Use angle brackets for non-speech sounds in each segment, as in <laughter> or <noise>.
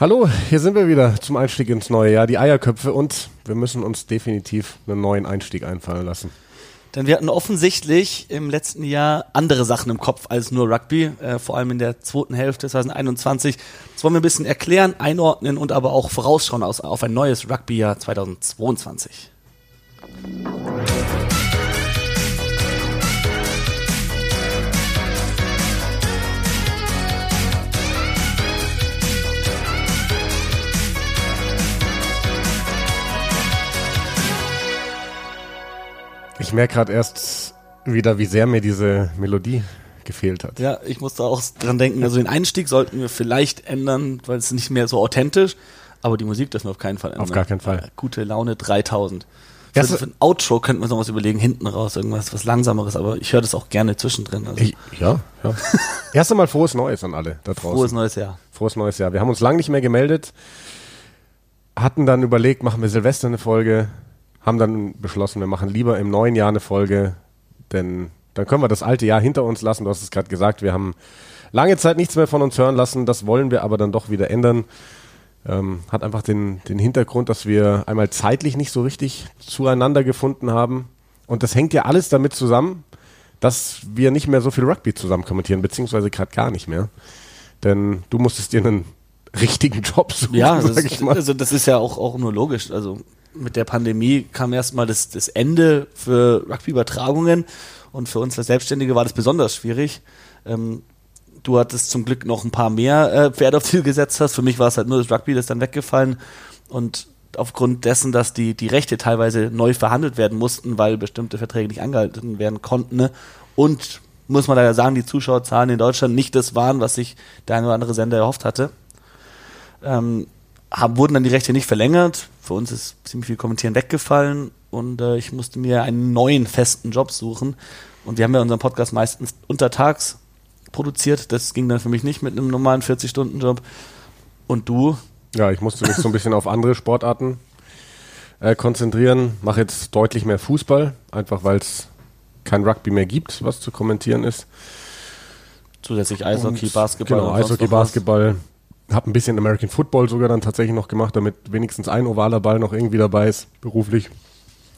Hallo, hier sind wir wieder zum Einstieg ins neue Jahr, die Eierköpfe und wir müssen uns definitiv einen neuen Einstieg einfallen lassen. Denn wir hatten offensichtlich im letzten Jahr andere Sachen im Kopf als nur Rugby, äh, vor allem in der zweiten Hälfte 2021. Das wollen wir ein bisschen erklären, einordnen und aber auch vorausschauen aus, auf ein neues Rugby-Jahr 2022. Ich merke gerade erst wieder, wie sehr mir diese Melodie gefehlt hat. Ja, ich musste auch dran denken, also den Einstieg sollten wir vielleicht ändern, weil es nicht mehr so authentisch, aber die Musik dürfen wir auf keinen Fall ändern. Auf gar keinen Fall. Gute Laune 3000. Für, für ein Outro könnten wir noch was überlegen, hinten raus, irgendwas, was Langsameres, aber ich höre das auch gerne zwischendrin. Also. Ich, ja, ja. <laughs> Erst einmal frohes Neues an alle da draußen. Frohes neues Jahr. Frohes neues Jahr. Wir haben uns lange nicht mehr gemeldet, hatten dann überlegt, machen wir Silvester eine Folge, haben dann beschlossen, wir machen lieber im neuen Jahr eine Folge, denn dann können wir das alte Jahr hinter uns lassen. Du hast es gerade gesagt, wir haben lange Zeit nichts mehr von uns hören lassen. Das wollen wir aber dann doch wieder ändern. Ähm, hat einfach den, den Hintergrund, dass wir einmal zeitlich nicht so richtig zueinander gefunden haben. Und das hängt ja alles damit zusammen, dass wir nicht mehr so viel Rugby zusammen kommentieren, beziehungsweise gerade gar nicht mehr. Denn du musstest dir einen <laughs> richtigen Job suchen. Ja, das, also das ist ja auch, auch nur logisch. Also mit der Pandemie kam erstmal das, das Ende für Rugby-Übertragungen und für uns als Selbstständige war das besonders schwierig. Ähm, du hattest zum Glück noch ein paar mehr äh, Pferde auf du gesetzt hast. Für mich war es halt nur das Rugby, das dann weggefallen und aufgrund dessen, dass die, die Rechte teilweise neu verhandelt werden mussten, weil bestimmte Verträge nicht angehalten werden konnten. Ne? Und muss man leider sagen, die Zuschauerzahlen in Deutschland nicht das waren, was sich der eine oder andere Sender erhofft hatte. Ähm, haben, wurden dann die Rechte nicht verlängert. Für uns ist ziemlich viel Kommentieren weggefallen und äh, ich musste mir einen neuen festen Job suchen. Und wir haben ja unseren Podcast meistens untertags produziert. Das ging dann für mich nicht mit einem normalen 40-Stunden-Job. Und du? Ja, ich musste mich so ein bisschen auf andere Sportarten äh, konzentrieren. Mache jetzt deutlich mehr Fußball, einfach weil es kein Rugby mehr gibt, was zu kommentieren ist. Zusätzlich Eishockey, und, Basketball. Genau, Eishockey, Basketball. Habe ein bisschen American Football sogar dann tatsächlich noch gemacht, damit wenigstens ein ovaler Ball noch irgendwie dabei ist, beruflich.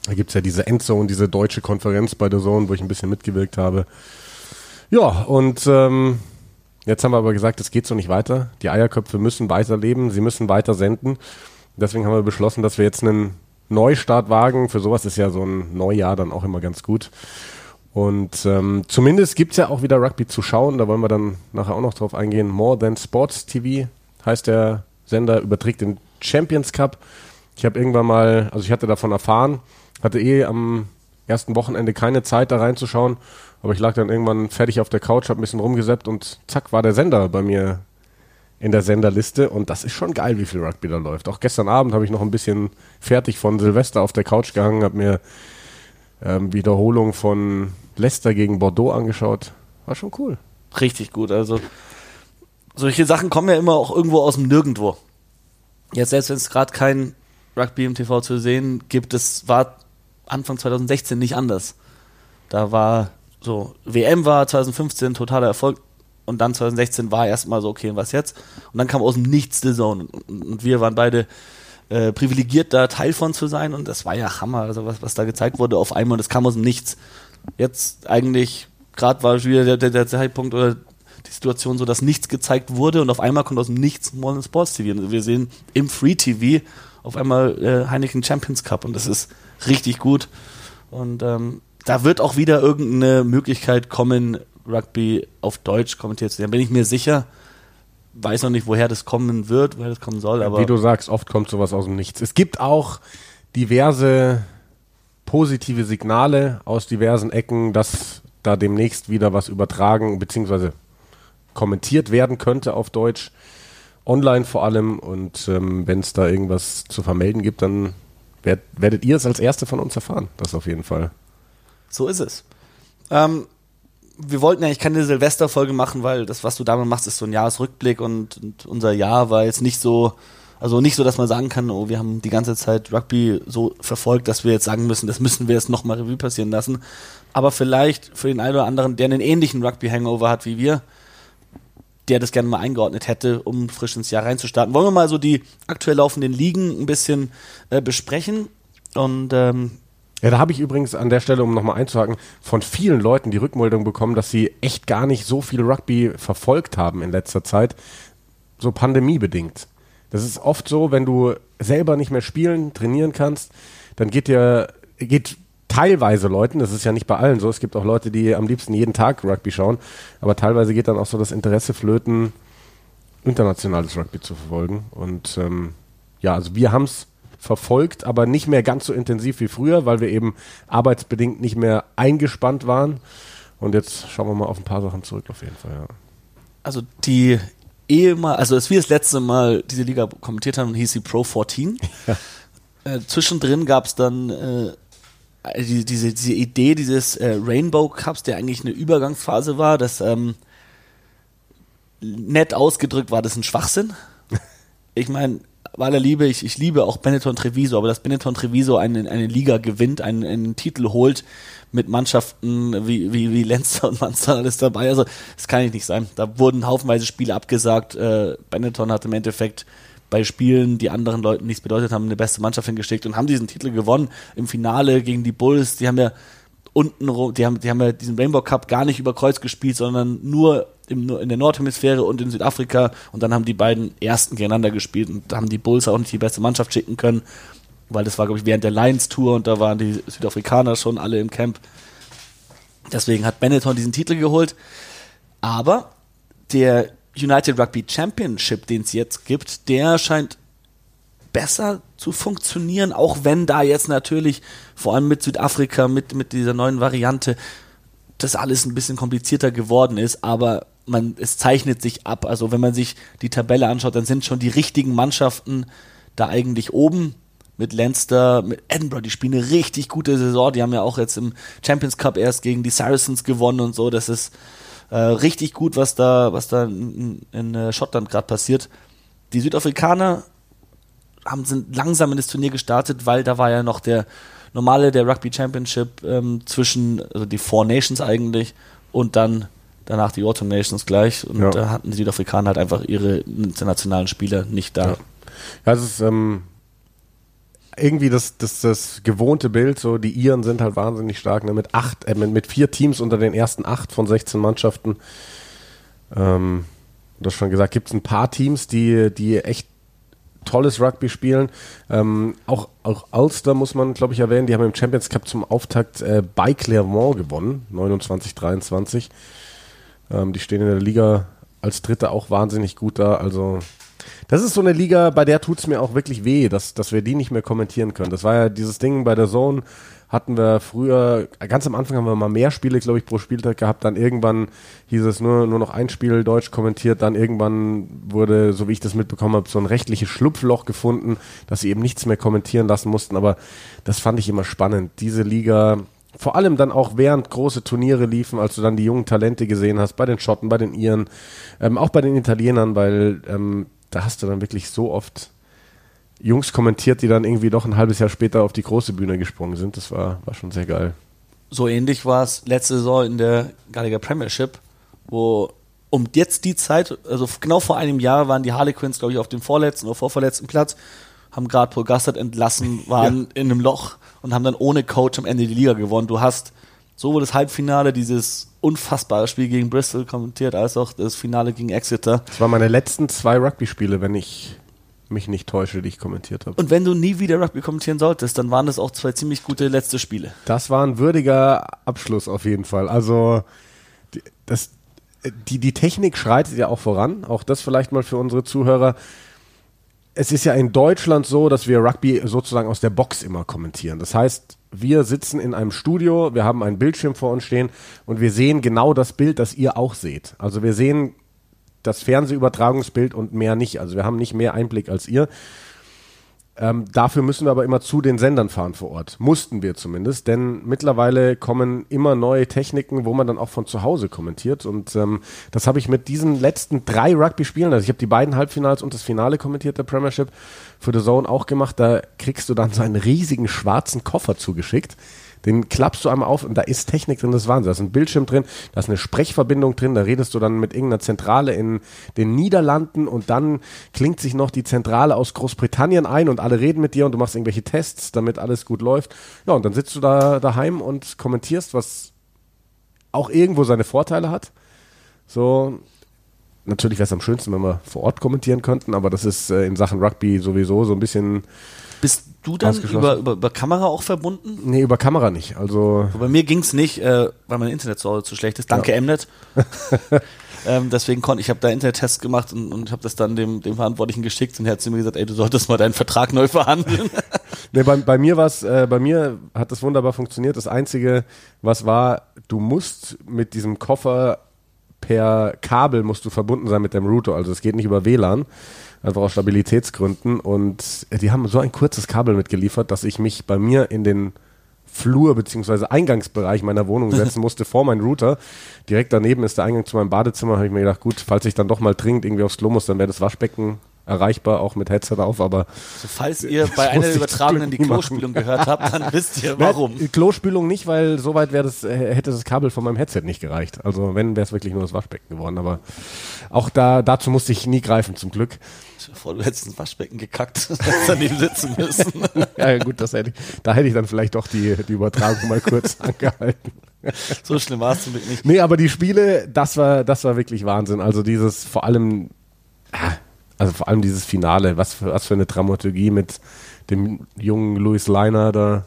Da gibt's ja diese Endzone, diese deutsche Konferenz bei der Zone, wo ich ein bisschen mitgewirkt habe. Ja, und ähm, jetzt haben wir aber gesagt, es geht so nicht weiter. Die Eierköpfe müssen weiterleben, sie müssen weiter senden. Deswegen haben wir beschlossen, dass wir jetzt einen Neustart wagen. Für sowas ist ja so ein Neujahr dann auch immer ganz gut. Und ähm, zumindest gibt's ja auch wieder Rugby zu schauen. Da wollen wir dann nachher auch noch drauf eingehen. More Than Sports TV heißt der Sender, überträgt den Champions Cup. Ich habe irgendwann mal, also ich hatte davon erfahren, hatte eh am ersten Wochenende keine Zeit da reinzuschauen, aber ich lag dann irgendwann fertig auf der Couch, habe ein bisschen rumgesäppt und zack war der Sender bei mir in der Senderliste und das ist schon geil, wie viel Rugby da läuft. Auch gestern Abend habe ich noch ein bisschen fertig von Silvester auf der Couch gehangen, habe mir ähm, Wiederholung von Leicester gegen Bordeaux angeschaut. War schon cool. Richtig gut. Also solche Sachen kommen ja immer auch irgendwo aus dem Nirgendwo. Jetzt selbst wenn es gerade kein Rugby im TV zu sehen gibt, es war Anfang 2016 nicht anders. Da war so, WM war 2015 totaler Erfolg und dann 2016 war erstmal so, okay, was jetzt? Und dann kam aus dem Nichts The Zone und, wir waren beide äh, privilegiert, da Teil von zu sein und das war ja Hammer, also was, was da gezeigt wurde auf einmal und das kam aus dem Nichts. Jetzt eigentlich, gerade war wieder der, der, der Zeitpunkt oder die Situation so, dass nichts gezeigt wurde und auf einmal kommt aus dem Nichts Modern Sports TV. Und wir sehen im Free TV auf einmal äh, Heineken Champions Cup und das ist richtig gut. Und ähm, da wird auch wieder irgendeine Möglichkeit kommen, Rugby auf Deutsch kommentiert zu werden. Bin ich mir sicher. Weiß noch nicht, woher das kommen wird, woher das kommen soll. Aber Wie du sagst, oft kommt sowas aus dem Nichts. Es gibt auch diverse positive Signale aus diversen Ecken, dass da demnächst wieder was übertragen bzw. kommentiert werden könnte auf Deutsch. Online vor allem. Und ähm, wenn es da irgendwas zu vermelden gibt, dann werd, werdet ihr es als Erste von uns erfahren. Das auf jeden Fall. So ist es. Ähm, wir wollten eigentlich keine Silvesterfolge machen, weil das, was du damit machst, ist so ein Jahresrückblick und, und unser Jahr war jetzt nicht so, also nicht so, dass man sagen kann, oh, wir haben die ganze Zeit Rugby so verfolgt, dass wir jetzt sagen müssen, das müssen wir jetzt nochmal Revue passieren lassen. Aber vielleicht für den einen oder anderen, der einen ähnlichen Rugby-Hangover hat wie wir, der das gerne mal eingeordnet hätte, um frisch ins Jahr reinzustarten. Wollen wir mal so die aktuell laufenden Ligen ein bisschen äh, besprechen? Und ähm, ja, da habe ich übrigens an der Stelle, um nochmal einzuhaken, von vielen Leuten die Rückmeldung bekommen, dass sie echt gar nicht so viel Rugby verfolgt haben in letzter Zeit, so pandemiebedingt. Das ist oft so, wenn du selber nicht mehr spielen, trainieren kannst, dann geht dir, geht teilweise Leuten, das ist ja nicht bei allen so, es gibt auch Leute, die am liebsten jeden Tag Rugby schauen, aber teilweise geht dann auch so das Interesse flöten, internationales Rugby zu verfolgen. Und ähm, ja, also wir haben es verfolgt, aber nicht mehr ganz so intensiv wie früher, weil wir eben arbeitsbedingt nicht mehr eingespannt waren. Und jetzt schauen wir mal auf ein paar Sachen zurück auf jeden Fall. Ja. Also die ehemal, also als wir das letzte Mal diese Liga kommentiert haben, hieß sie Pro 14. Ja. Äh, zwischendrin gab es dann äh, die, diese, diese Idee dieses äh, Rainbow Cups, der eigentlich eine Übergangsphase war, das ähm, nett ausgedrückt war das ein Schwachsinn. <laughs> Ich meine, bei aller Liebe, ich, ich liebe auch Benetton Treviso, aber dass Benetton Treviso eine, eine Liga gewinnt, einen, einen Titel holt mit Mannschaften wie, wie, wie Lenzer und Munster alles dabei, also das kann nicht sein. Da wurden haufenweise Spiele abgesagt. Äh, Benetton hat im Endeffekt bei Spielen, die anderen Leuten nichts bedeutet haben, eine beste Mannschaft hingeschickt und haben diesen Titel gewonnen im Finale gegen die Bulls. Die haben ja unten, die haben, die haben ja diesen Rainbow Cup gar nicht über Kreuz gespielt, sondern nur im, in der Nordhemisphäre und in Südafrika. Und dann haben die beiden Ersten gegeneinander gespielt und haben die Bulls auch nicht die beste Mannschaft schicken können, weil das war, glaube ich, während der Lions Tour und da waren die Südafrikaner schon alle im Camp. Deswegen hat Benetton diesen Titel geholt. Aber der United Rugby Championship, den es jetzt gibt, der scheint besser zu funktionieren, auch wenn da jetzt natürlich vor allem mit Südafrika, mit, mit dieser neuen Variante, das alles ein bisschen komplizierter geworden ist, aber man, es zeichnet sich ab. Also wenn man sich die Tabelle anschaut, dann sind schon die richtigen Mannschaften da eigentlich oben. Mit Leinster, mit Edinburgh, die spielen eine richtig gute Saison. Die haben ja auch jetzt im Champions Cup erst gegen die Saracens gewonnen und so. Das ist äh, richtig gut, was da, was da in, in äh, Schottland gerade passiert. Die Südafrikaner haben, sind langsam in das Turnier gestartet, weil da war ja noch der normale, der Rugby Championship ähm, zwischen, also die Four Nations eigentlich und dann danach die Autumn Nations gleich. Und ja. da hatten die Südafrikaner halt einfach ihre internationalen Spieler nicht da. Ja, ja es ist ähm, irgendwie das, das, das gewohnte Bild, so die Iren sind halt wahnsinnig stark, ne? mit acht, äh, mit, mit vier Teams unter den ersten acht von 16 Mannschaften. Ähm, du hast schon gesagt, gibt es ein paar Teams, die, die echt tolles Rugby spielen. Ähm, auch, auch Ulster muss man, glaube ich, erwähnen. Die haben im Champions Cup zum Auftakt äh, bei Clermont gewonnen, 29-23. Ähm, die stehen in der Liga als Dritte auch wahnsinnig gut da. Also das ist so eine Liga, bei der tut es mir auch wirklich weh, dass, dass wir die nicht mehr kommentieren können. Das war ja dieses Ding bei der Zone, hatten wir früher, ganz am Anfang haben wir mal mehr Spiele, glaube ich, pro Spieltag gehabt. Dann irgendwann hieß es nur, nur noch ein Spiel Deutsch kommentiert. Dann irgendwann wurde, so wie ich das mitbekommen habe, so ein rechtliches Schlupfloch gefunden, dass sie eben nichts mehr kommentieren lassen mussten. Aber das fand ich immer spannend. Diese Liga, vor allem dann auch während große Turniere liefen, als du dann die jungen Talente gesehen hast, bei den Schotten, bei den Iren, ähm, auch bei den Italienern, weil ähm, da hast du dann wirklich so oft Jungs kommentiert, die dann irgendwie doch ein halbes Jahr später auf die große Bühne gesprungen sind. Das war, war schon sehr geil. So ähnlich war es letzte Saison in der Gallagher Premiership, wo um jetzt die Zeit, also genau vor einem Jahr waren die Harlequins, glaube ich, auf dem vorletzten oder vorverletzten Platz, haben gerade Paul Gassert entlassen, <laughs> waren ja. in einem Loch und haben dann ohne Coach am Ende die Liga gewonnen. Du hast sowohl das Halbfinale, dieses unfassbare Spiel gegen Bristol kommentiert, als auch das Finale gegen Exeter. Das waren meine letzten zwei Rugby-Spiele, wenn ich mich nicht täusche, die ich kommentiert habe. Und wenn du nie wieder Rugby kommentieren solltest, dann waren das auch zwei ziemlich gute letzte Spiele. Das war ein würdiger Abschluss auf jeden Fall. Also die, das, die, die Technik schreitet ja auch voran. Auch das vielleicht mal für unsere Zuhörer. Es ist ja in Deutschland so, dass wir Rugby sozusagen aus der Box immer kommentieren. Das heißt, wir sitzen in einem Studio, wir haben einen Bildschirm vor uns stehen und wir sehen genau das Bild, das ihr auch seht. Also wir sehen das Fernsehübertragungsbild und mehr nicht. Also wir haben nicht mehr Einblick als ihr. Ähm, dafür müssen wir aber immer zu den Sendern fahren vor Ort. Mussten wir zumindest, denn mittlerweile kommen immer neue Techniken, wo man dann auch von zu Hause kommentiert. Und ähm, das habe ich mit diesen letzten drei Rugby-Spielen, also ich habe die beiden Halbfinals und das Finale kommentiert, der Premiership, für The Zone auch gemacht. Da kriegst du dann so einen riesigen schwarzen Koffer zugeschickt Den klappst du einmal auf und da ist Technik drin, das ist Wahnsinn. Da ist ein Bildschirm drin, da ist eine Sprechverbindung drin, da redest du dann mit irgendeiner Zentrale in den Niederlanden und dann klingt sich noch die Zentrale aus Großbritannien ein und alle reden mit dir und du machst irgendwelche Tests, damit alles gut läuft. Ja, und dann sitzt du da daheim und kommentierst, was auch irgendwo seine Vorteile hat. So, natürlich wäre es am schönsten, wenn wir vor Ort kommentieren könnten, aber das ist äh, in Sachen Rugby sowieso so ein bisschen. Bist du dann über, über, über Kamera auch verbunden? Nee, über Kamera nicht. Also Bei mir ging es nicht, äh, weil mein Internet so zu schlecht ist. Danke, Ja. Mnet. <laughs> ähm, deswegen konnte ich habe da Internet-Tests gemacht und, und habe das dann dem, dem Verantwortlichen geschickt und er hat zu mir gesagt, ey, du solltest mal deinen Vertrag neu verhandeln. <laughs> Nee, bei, bei mir war's, äh, bei mir hat das wunderbar funktioniert. Das Einzige, was war, du musst mit diesem Koffer per Kabel musst du verbunden sein mit dem Router. Also es geht nicht über WLAN, einfach aus Stabilitätsgründen. Und äh, die haben so ein kurzes Kabel mitgeliefert, dass ich mich bei mir in den Flur bzw. Eingangsbereich meiner Wohnung <laughs> setzen musste vor meinen Router. Direkt daneben ist der Eingang zu meinem Badezimmer. Habe ich mir gedacht, gut, falls ich dann doch mal dringend irgendwie aufs Klo muss, dann wäre das Waschbecken erreichbar, auch mit Headset auf. Aber So, falls ihr bei <laughs> einer der zum die. Klospülung gehört habt, dann <laughs> wisst ihr warum. Ne, Klospülung nicht, weil soweit wäre das, äh, hätte das Kabel von meinem Headset nicht gereicht. Also wenn, wäre es wirklich nur das Waschbecken geworden. Aber auch da, dazu musste ich nie greifen, zum Glück. Stell dir Vor, du hättest ins Waschbecken gekackt, <laughs> daneben sitzen müssen. Ja, gut, das hätte ich, da hätte ich dann vielleicht doch die, die Übertragung mal kurz <laughs> angehalten. so schlimm war es zum Glück nicht. Nee, aber die Spiele, das war, das war wirklich Wahnsinn. Also dieses, vor allem, also vor allem dieses Finale, was für, was für eine Dramaturgie mit dem jungen Louis Leiner da.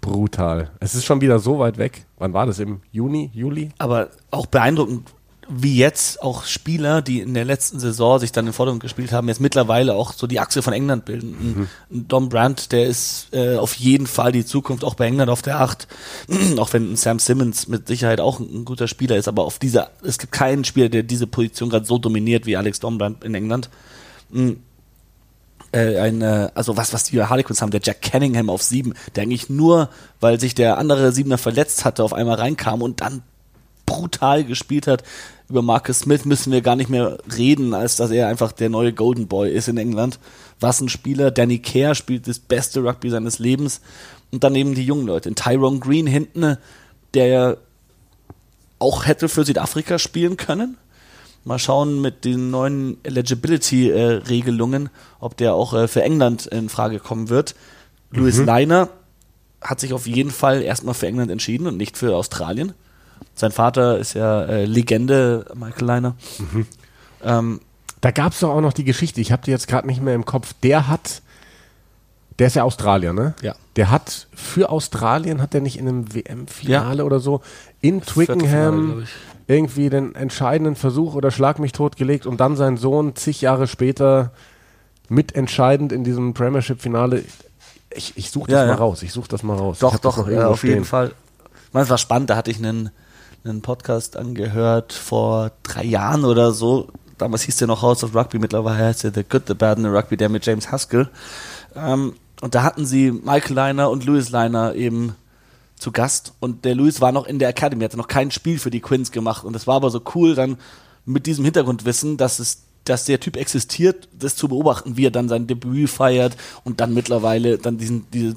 Brutal. Es ist schon wieder so weit weg. Wann war das? Im Juni, Juli? Aber auch beeindruckend, wie jetzt auch Spieler, die in der letzten Saison sich dann in Vordergrund gespielt haben, jetzt mittlerweile auch so die Achse von England bilden. Ein Dom Brandt, der ist äh, auf jeden Fall die Zukunft auch bei England auf der Acht. <clears throat> auch wenn Sam Simmons mit Sicherheit auch ein, guter Spieler ist, aber auf dieser, es gibt keinen Spieler, der diese Position gerade so dominiert wie Alex Dombrandt in England. Mm. Äh, ein, äh, also was, was die Harlequins haben, der Jack Cunningham auf sieben, der eigentlich nur, weil sich der andere Siebener verletzt hatte, auf einmal reinkam und dann brutal gespielt hat. Über Marcus Smith müssen wir gar nicht mehr reden, als dass er einfach der neue Golden Boy ist in England. Was ein Spieler. Danny Kerr spielt das beste Rugby seines Lebens. Und dann eben die jungen Leute. In Tyrone Green hinten, der ja auch hätte für Südafrika spielen können. Mal schauen mit den neuen Eligibility-Regelungen, ob der auch äh, für England in Frage kommen wird. Louis Leiner hat sich auf jeden Fall erstmal für England entschieden und nicht für Australien. Sein Vater ist ja äh, Legende, Michael Leiner. Ähm, Da gab es doch auch noch die Geschichte, ich habe die jetzt gerade nicht mehr im Kopf. Der hat, der ist ja Australier, ne? Ja. Der hat für Australien, hat der nicht in einem WM-Finale oder so in Twickenham irgendwie den entscheidenden Versuch oder Schlag mich tot gelegt und dann sein Sohn zig Jahre später mitentscheidend in diesem Premiership-Finale. Ich, ich suche das Ja, mal ja. raus, ich suche das mal raus. Doch, doch, äh, auf jeden. Fall. Ich meine, es war spannend, da hatte ich einen, einen Podcast angehört vor drei Jahren oder so. Damals hieß der noch House of Rugby, mittlerweile heißt der The Good, The Bad and the Rugby, der mit James Haskell. Ähm, und da hatten sie Michael Liner und Louis Liner eben zu Gast. Und der Louis war noch in der Academy, hatte noch kein Spiel für die Quins gemacht. Und das war aber so cool, dann mit diesem Hintergrundwissen, dass es dass der Typ existiert, das zu beobachten, wie er dann sein Debüt feiert und dann mittlerweile dann diesen, diese,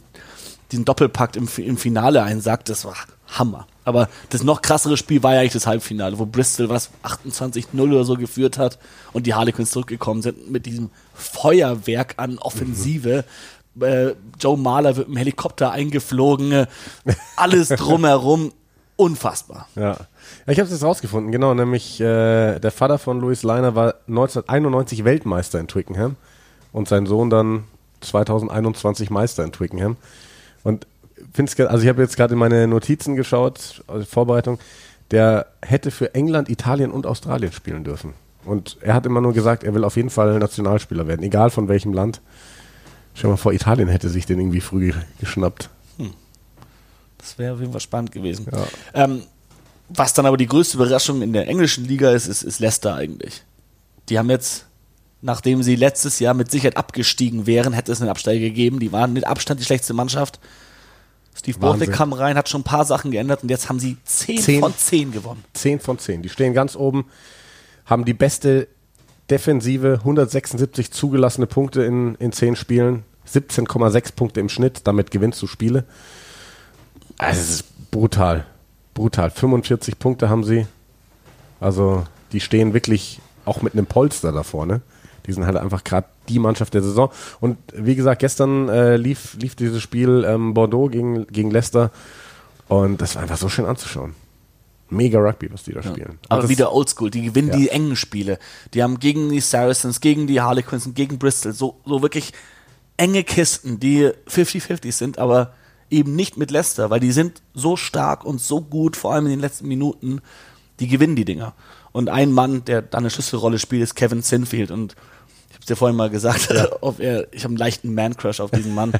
diesen Doppelpakt im, im Finale einsagt, das war Hammer. Aber das noch krassere Spiel war ja eigentlich das Halbfinale, wo Bristol was 28-0 oder so geführt hat und die Harlequins zurückgekommen sind mit diesem Feuerwerk an Offensive. Äh, Joe Mahler wird im Helikopter eingeflogen, äh, alles <laughs> drumherum, unfassbar. Ja. ja ich habe es jetzt rausgefunden, genau, nämlich äh, der Vater von Louis Leiner war 1991 Weltmeister in Twickenham und sein Sohn dann 2021 Meister in Twickenham. Und find's, ge- also ich habe jetzt gerade in meine Notizen geschaut, also Vorbereitung, der hätte für England, Italien und Australien spielen dürfen. Und er hat immer nur gesagt, er will auf jeden Fall Nationalspieler werden, egal von welchem Land. Stell dir mal vor, Italien hätte sich den irgendwie früh ge- geschnappt. Das wäre auf jeden Fall spannend gewesen. Ja. Ähm, was dann aber die größte Überraschung in der englischen Liga ist, ist, ist Leicester eigentlich. Die haben jetzt, nachdem sie letztes Jahr mit Sicherheit abgestiegen wären, hätte es einen Absteiger gegeben. Die waren mit Abstand die schlechteste Mannschaft. Steve Wahnsinn. Kam rein, hat schon ein paar Sachen geändert und jetzt haben sie 10, Zehn. von 10 gewonnen. 10 von 10. Die stehen ganz oben, haben die beste Defensive, 176 zugelassene Punkte in, in 10 Spielen, 17,6 Punkte im Schnitt, damit gewinnst du Spiele. Also es ist brutal. Brutal. 45 Punkte haben sie. Also die stehen wirklich auch mit einem Polster da vorne. Die sind halt einfach gerade die Mannschaft der Saison. Und wie gesagt, gestern äh, lief, lief dieses Spiel ähm, Bordeaux gegen, gegen Leicester. Und das war einfach so schön anzuschauen. Mega Rugby, was die da spielen. Aber das, wieder Oldschool, die gewinnen Ja. die engen Spiele. Die haben gegen die Saracens, gegen die Harlequins und gegen Bristol so, so wirklich enge Kisten, die 50-50 sind, aber eben nicht mit Leicester, weil die sind so stark und so gut, vor allem in den letzten Minuten, die gewinnen die Dinger. Und ein Mann, der da eine Schlüsselrolle spielt, ist Kevin Sinfield und ich dir vorhin mal gesagt, ob er, ich habe einen leichten Man-Crush auf diesen Mann.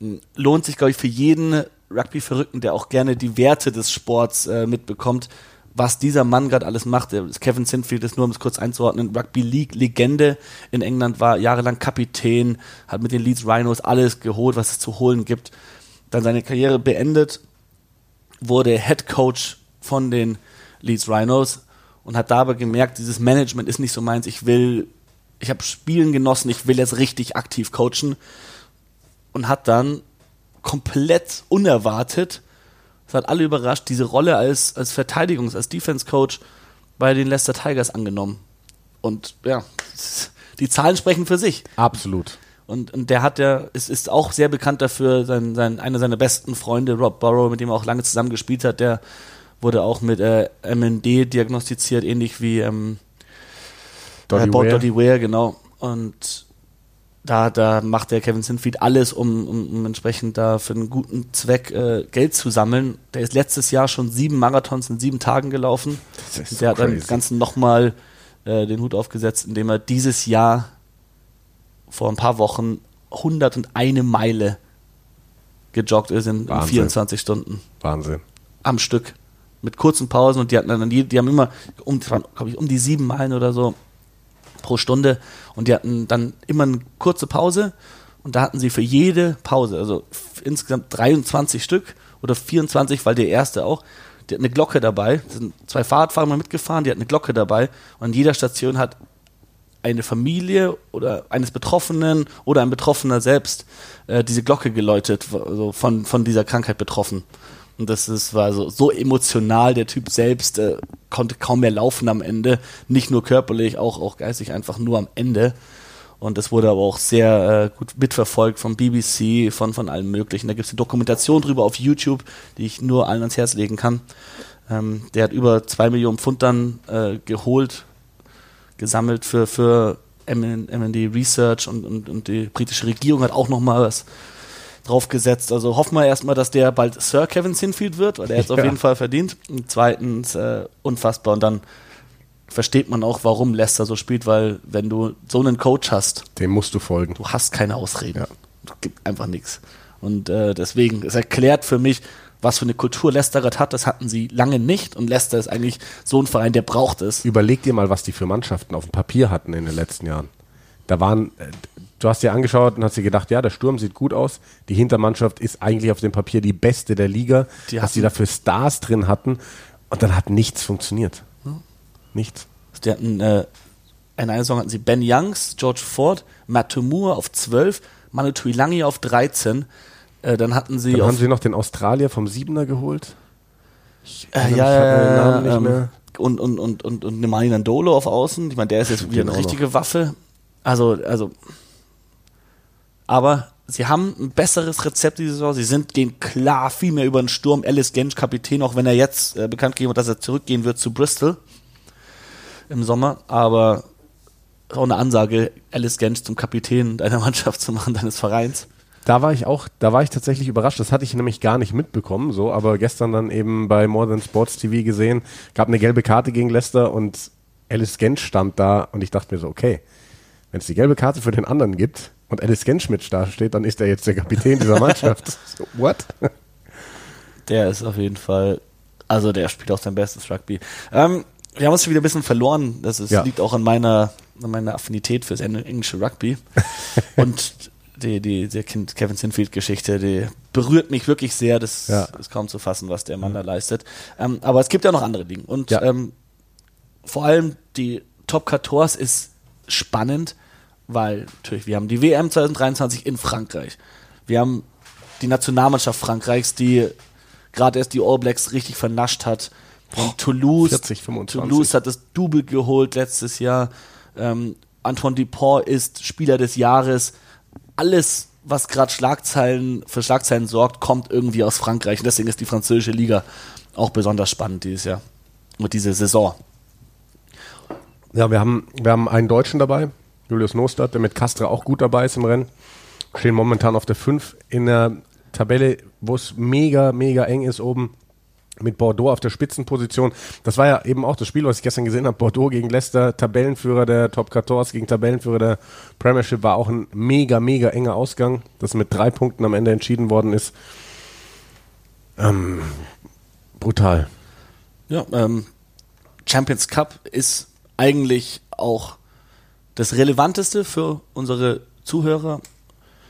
<laughs> Lohnt sich, glaube ich, für jeden Rugby-Verrückten, der auch gerne die Werte des Sports äh, mitbekommt, was dieser Mann gerade alles macht. Kevin Sinfield ist nur, um es kurz einzuordnen, Rugby League-Legende in England, war jahrelang Kapitän, hat mit den Leeds Rhinos alles geholt, was es zu holen gibt. Dann seine Karriere beendet, wurde Head Coach von den Leeds Rhinos und hat dabei gemerkt, dieses Management ist nicht so meins. Ich will, ich habe Spielen genossen, ich will jetzt richtig aktiv coachen und hat dann komplett unerwartet, das hat alle überrascht, diese Rolle als, als Verteidigungs-, als Defense-Coach bei den Leicester Tigers angenommen. Und ja, <laughs> die Zahlen sprechen für sich. absolut. Und, und der hat ja, ist, ist auch sehr bekannt dafür, sein, sein, einer seiner besten Freunde, Rob Burrow, mit dem er auch lange zusammen gespielt hat, der wurde auch mit äh, MND diagnostiziert, ähnlich wie ähm, Doddy Ware. Doddy Ware, genau. Und da, da macht der Kevin Sinfield alles, um, um, um entsprechend da für einen guten Zweck äh, Geld zu sammeln. Der ist letztes Jahr schon sieben Marathons in sieben Tagen gelaufen. Das ist so der hat dann crazy. das Ganze nochmal äh, den Hut aufgesetzt, indem er dieses Jahr vor ein paar Wochen 101 Meile gejoggt ist in, in Wahnsinn. 24 Stunden Wahnsinn. am Stück. Mit kurzen Pausen und die hatten dann, die, die haben immer, um, glaube ich, um die sieben Meilen oder so pro Stunde. Und die hatten dann immer eine kurze Pause. Und da hatten sie für jede Pause, also insgesamt 23 Stück oder 24, weil der erste auch, die hat eine Glocke dabei, Es sind zwei Fahrradfahrer mal mitgefahren, die hat eine Glocke dabei. Und an jeder Station hat eine Familie oder eines Betroffenen oder ein Betroffener selbst äh, diese Glocke geläutet, also von, von dieser Krankheit betroffen. Und das ist, war so, so emotional, der Typ selbst äh, konnte kaum mehr laufen am Ende, nicht nur körperlich, auch, auch geistig einfach nur am Ende. Und das wurde aber auch sehr äh, gut mitverfolgt vom BBC, von, von allen möglichen. Da gibt es eine Dokumentation drüber auf YouTube, die ich nur allen ans Herz legen kann. Ähm, der hat über zwei Millionen Pfund dann äh, geholt, gesammelt für, für MND Research und, und, und die britische Regierung hat auch nochmal was draufgesetzt. Also hoffen wir erstmal, dass der bald Sir Kevin Sinfield wird, weil der <laughs> jetzt auf Ja. jeden Fall verdient. Und zweitens, äh, unfassbar. Und dann versteht man auch, warum Leicester so spielt, weil wenn du so einen Coach hast, Dem musst du folgen. du hast keine Ausreden. Ja. Du gibt einfach nichts. Und äh, deswegen, es erklärt für mich, was für eine Kultur Leicester gerade hat. Das hatten sie lange nicht. Und Leicester ist eigentlich so ein Verein, der braucht es. Überleg dir mal, was die für Mannschaften auf dem Papier hatten in den letzten Jahren. Da waren, äh, du hast dir angeschaut und hast dir gedacht, ja, der Sturm sieht gut aus. Die Hintermannschaft ist eigentlich auf dem Papier die beste der Liga. Die was die hatten- da für Stars drin hatten. Und dann hat nichts funktioniert. Nichts. Die hatten, äh, in einer Saison hatten sie Ben Youngs, George Ford, Matt Tumur auf 12, Manu Tuilangi auf 13. Äh, dann hatten sie Dann haben sie noch den Australier vom Siebener geholt. Äh, Ich ja, hab ja, den ja, Namen nicht ähm, mehr. und, und, und, und, und Nemani Nandolo auf Außen. Ich meine, der ist jetzt <laughs> wieder eine auch richtige Waffe. Also, also, aber sie haben ein besseres Rezept diese Saison. Sie sind, gehen klar viel mehr über den Sturm. Alice Gensch, Kapitän, auch wenn er jetzt äh, bekannt gegeben hat, dass er zurückgehen wird zu Bristol im Sommer. Aber auch eine Ansage, Alice Gensch zum Kapitän deiner <laughs> Mannschaft zu machen, deines Vereins. Da war ich auch, da war ich tatsächlich überrascht. Das hatte ich nämlich gar nicht mitbekommen, so, aber gestern dann eben bei More Than Sports TV gesehen, gab eine gelbe Karte gegen Leicester und Alice Gensch stand da und ich dachte mir so, okay, wenn es die gelbe Karte für den anderen gibt und Alice Gensch mit da steht, dann ist er jetzt der Kapitän dieser Mannschaft. <laughs> so, what? Der ist auf jeden Fall, also der spielt auch sein bestes Rugby. Ähm, wir haben uns schon wieder ein bisschen verloren. Das ist, Ja. liegt auch an meiner, an meiner Affinität fürs eng- englische Rugby. <laughs> Und die, die, die Kevin Sinfield-Geschichte, die berührt mich wirklich sehr. Das Ja. ist kaum zu fassen, was der Mann da leistet. Ähm, aber es gibt ja noch andere Dinge. Und Ja. ähm, vor allem die Top 14 ist spannend, weil natürlich, wir haben die WM 2023 in Frankreich. Wir haben die Nationalmannschaft Frankreichs, die gerade erst die All Blacks richtig vernascht hat. Und Toulouse, 40, 25. Toulouse hat das Double geholt letztes Jahr. Ähm, Antoine Dupont ist Spieler des Jahres. Alles, was gerade Schlagzeilen für Schlagzeilen sorgt, kommt irgendwie aus Frankreich. Und deswegen ist die französische Liga auch besonders spannend dieses Jahr. Und diese Saison. Ja, wir haben, wir haben einen Deutschen dabei, Julius Nostert, der mit Castra auch gut dabei ist im Rennen. Stehen momentan auf der 5 in der Tabelle, wo es mega, mega eng ist oben. Mit Bordeaux auf der Spitzenposition. Das war ja eben auch das Spiel, was ich gestern gesehen habe. Bordeaux gegen Leicester, Tabellenführer der Top 14 gegen Tabellenführer der Premiership war auch ein mega, mega enger Ausgang, das mit drei Punkten am Ende entschieden worden ist. Ähm, brutal. Ja, ähm, Champions Cup ist eigentlich auch das Relevanteste für unsere Zuhörer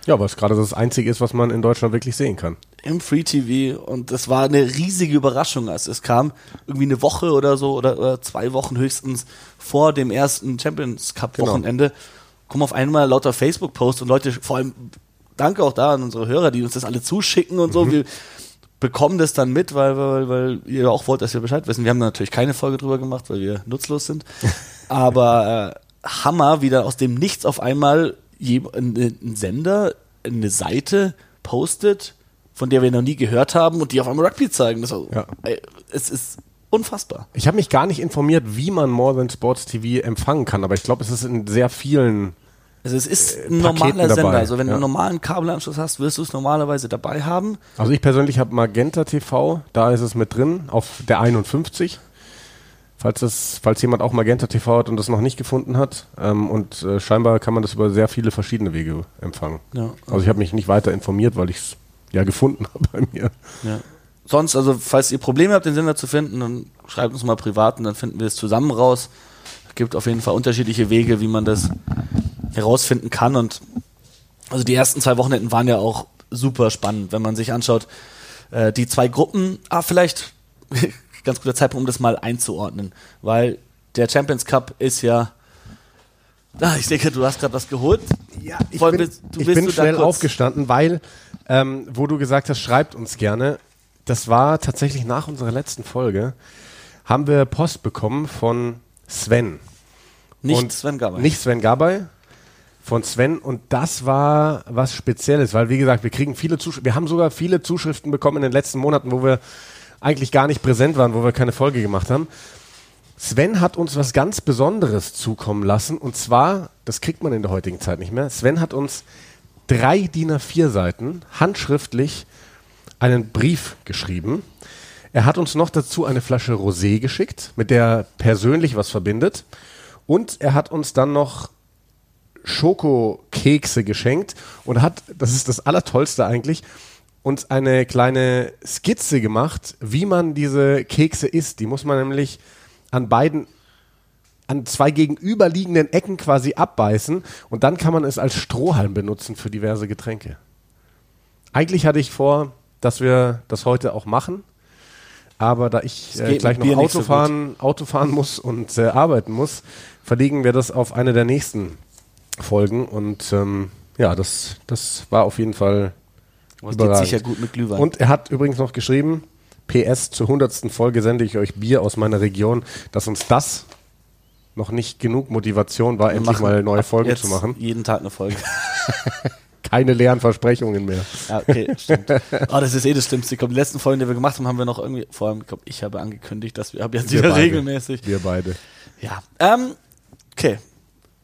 Ja, was gerade das Einzige ist, was man in Deutschland wirklich sehen kann. im Free TV und das war eine riesige Überraschung, als es kam. Irgendwie eine Woche oder so oder, oder zwei Wochen höchstens vor dem ersten Champions Cup Genau. Wochenende kommen auf einmal lauter Facebook-Posts und Leute, vor allem danke auch da an unsere Hörer, die uns das alle zuschicken und so. Wir bekommen das dann mit, weil, weil, weil ihr auch wollt, dass wir Bescheid wissen. Wir haben da natürlich keine Folge drüber gemacht, weil wir nutzlos sind. <laughs> Aber äh, Hammer, wieder aus dem Nichts auf einmal ein, Sender, eine Seite postet, von der wir noch nie gehört haben und die auf einmal Rugby zeigen. Das war, Ja. es ist unfassbar. Ich habe mich gar nicht informiert, wie man More Than Sports TV empfangen kann, aber ich glaube, es ist in sehr vielen. Also es ist Äh, ein normaler Sender. dabei, Also wenn du ja. einen normalen Kabelanschluss hast, wirst du es normalerweise dabei haben. Also ich persönlich habe Magenta TV, da ist es mit drin, auf der 51. Falls, das, falls jemand auch Magenta TV hat und das noch nicht gefunden hat. Ähm, und äh, scheinbar kann man das über sehr viele verschiedene Wege empfangen. Ja. Also ich habe mich nicht weiter informiert, weil ich es ja gefunden <laughs> habe bei mir. Ja. Sonst, also falls ihr Probleme habt, den Sender zu finden, dann schreibt uns mal privat und dann finden wir es zusammen raus. Es gibt auf jeden Fall unterschiedliche Wege, wie man das herausfinden kann. Und also die ersten zwei Wochenenden waren ja auch super spannend, wenn man sich anschaut, äh, die zwei Gruppen, ah, vielleicht ganz guter Zeitpunkt, um das mal einzuordnen, weil der Champions Cup ist ja. Ah, ich denke, du hast gerade was geholt. Ja, ich Wollen bin, wir- du ich willst bin schnell aufgestanden, weil, ähm, wo du gesagt hast, schreibt uns gerne. Das war tatsächlich nach unserer letzten Folge, haben wir Post bekommen von Sven. Nicht Und Sven Gabay. Nicht Sven Gabay, von Sven. Und das war was Spezielles, weil, wie gesagt, wir kriegen viele Zuschriften. Wir haben sogar viele Zuschriften bekommen in den letzten Monaten, wo wir eigentlich gar nicht präsent waren, wo wir keine Folge gemacht haben. Sven hat uns was ganz Besonderes zukommen lassen. Und zwar, das kriegt man in der heutigen Zeit nicht mehr. Sven hat uns drei DIN A4 Seiten handschriftlich einen Brief geschrieben. Er hat uns noch dazu eine Flasche Rosé geschickt, mit der er persönlich was verbindet. Und er hat uns dann noch Schokokekse geschenkt und hat, das ist das Allertollste eigentlich, uns eine kleine Skizze gemacht, wie man diese Kekse isst. Die muss man nämlich an beiden, an zwei gegenüberliegenden Ecken quasi abbeißen und dann kann man es als Strohhalm benutzen für diverse Getränke. Eigentlich hatte ich vor, dass wir das heute auch machen. Aber da ich äh, gleich noch Auto so fahren, Auto fahren muss und äh, arbeiten muss, verlegen wir das auf eine der nächsten Folgen. Und ähm, ja, das, das war auf jeden Fall Es geht sicher gut mit Glühwein. Und er hat übrigens noch geschrieben, PS, zur hundertsten Folge sende ich euch Bier aus meiner Region, dass uns das noch nicht genug Motivation war, Wir endlich mal neue Folgen zu machen. Jeden Tag eine Folge. <laughs> Keine leeren Versprechungen mehr. Ja, okay, stimmt. Oh, das ist eh das Schlimmste. Glaube, die letzten Folgen, die wir gemacht haben, haben wir noch irgendwie, vor allem, ich glaube, ich habe angekündigt, dass wir ab jetzt Wir wieder beide. regelmäßig. Wir beide. Ja. Ähm, okay.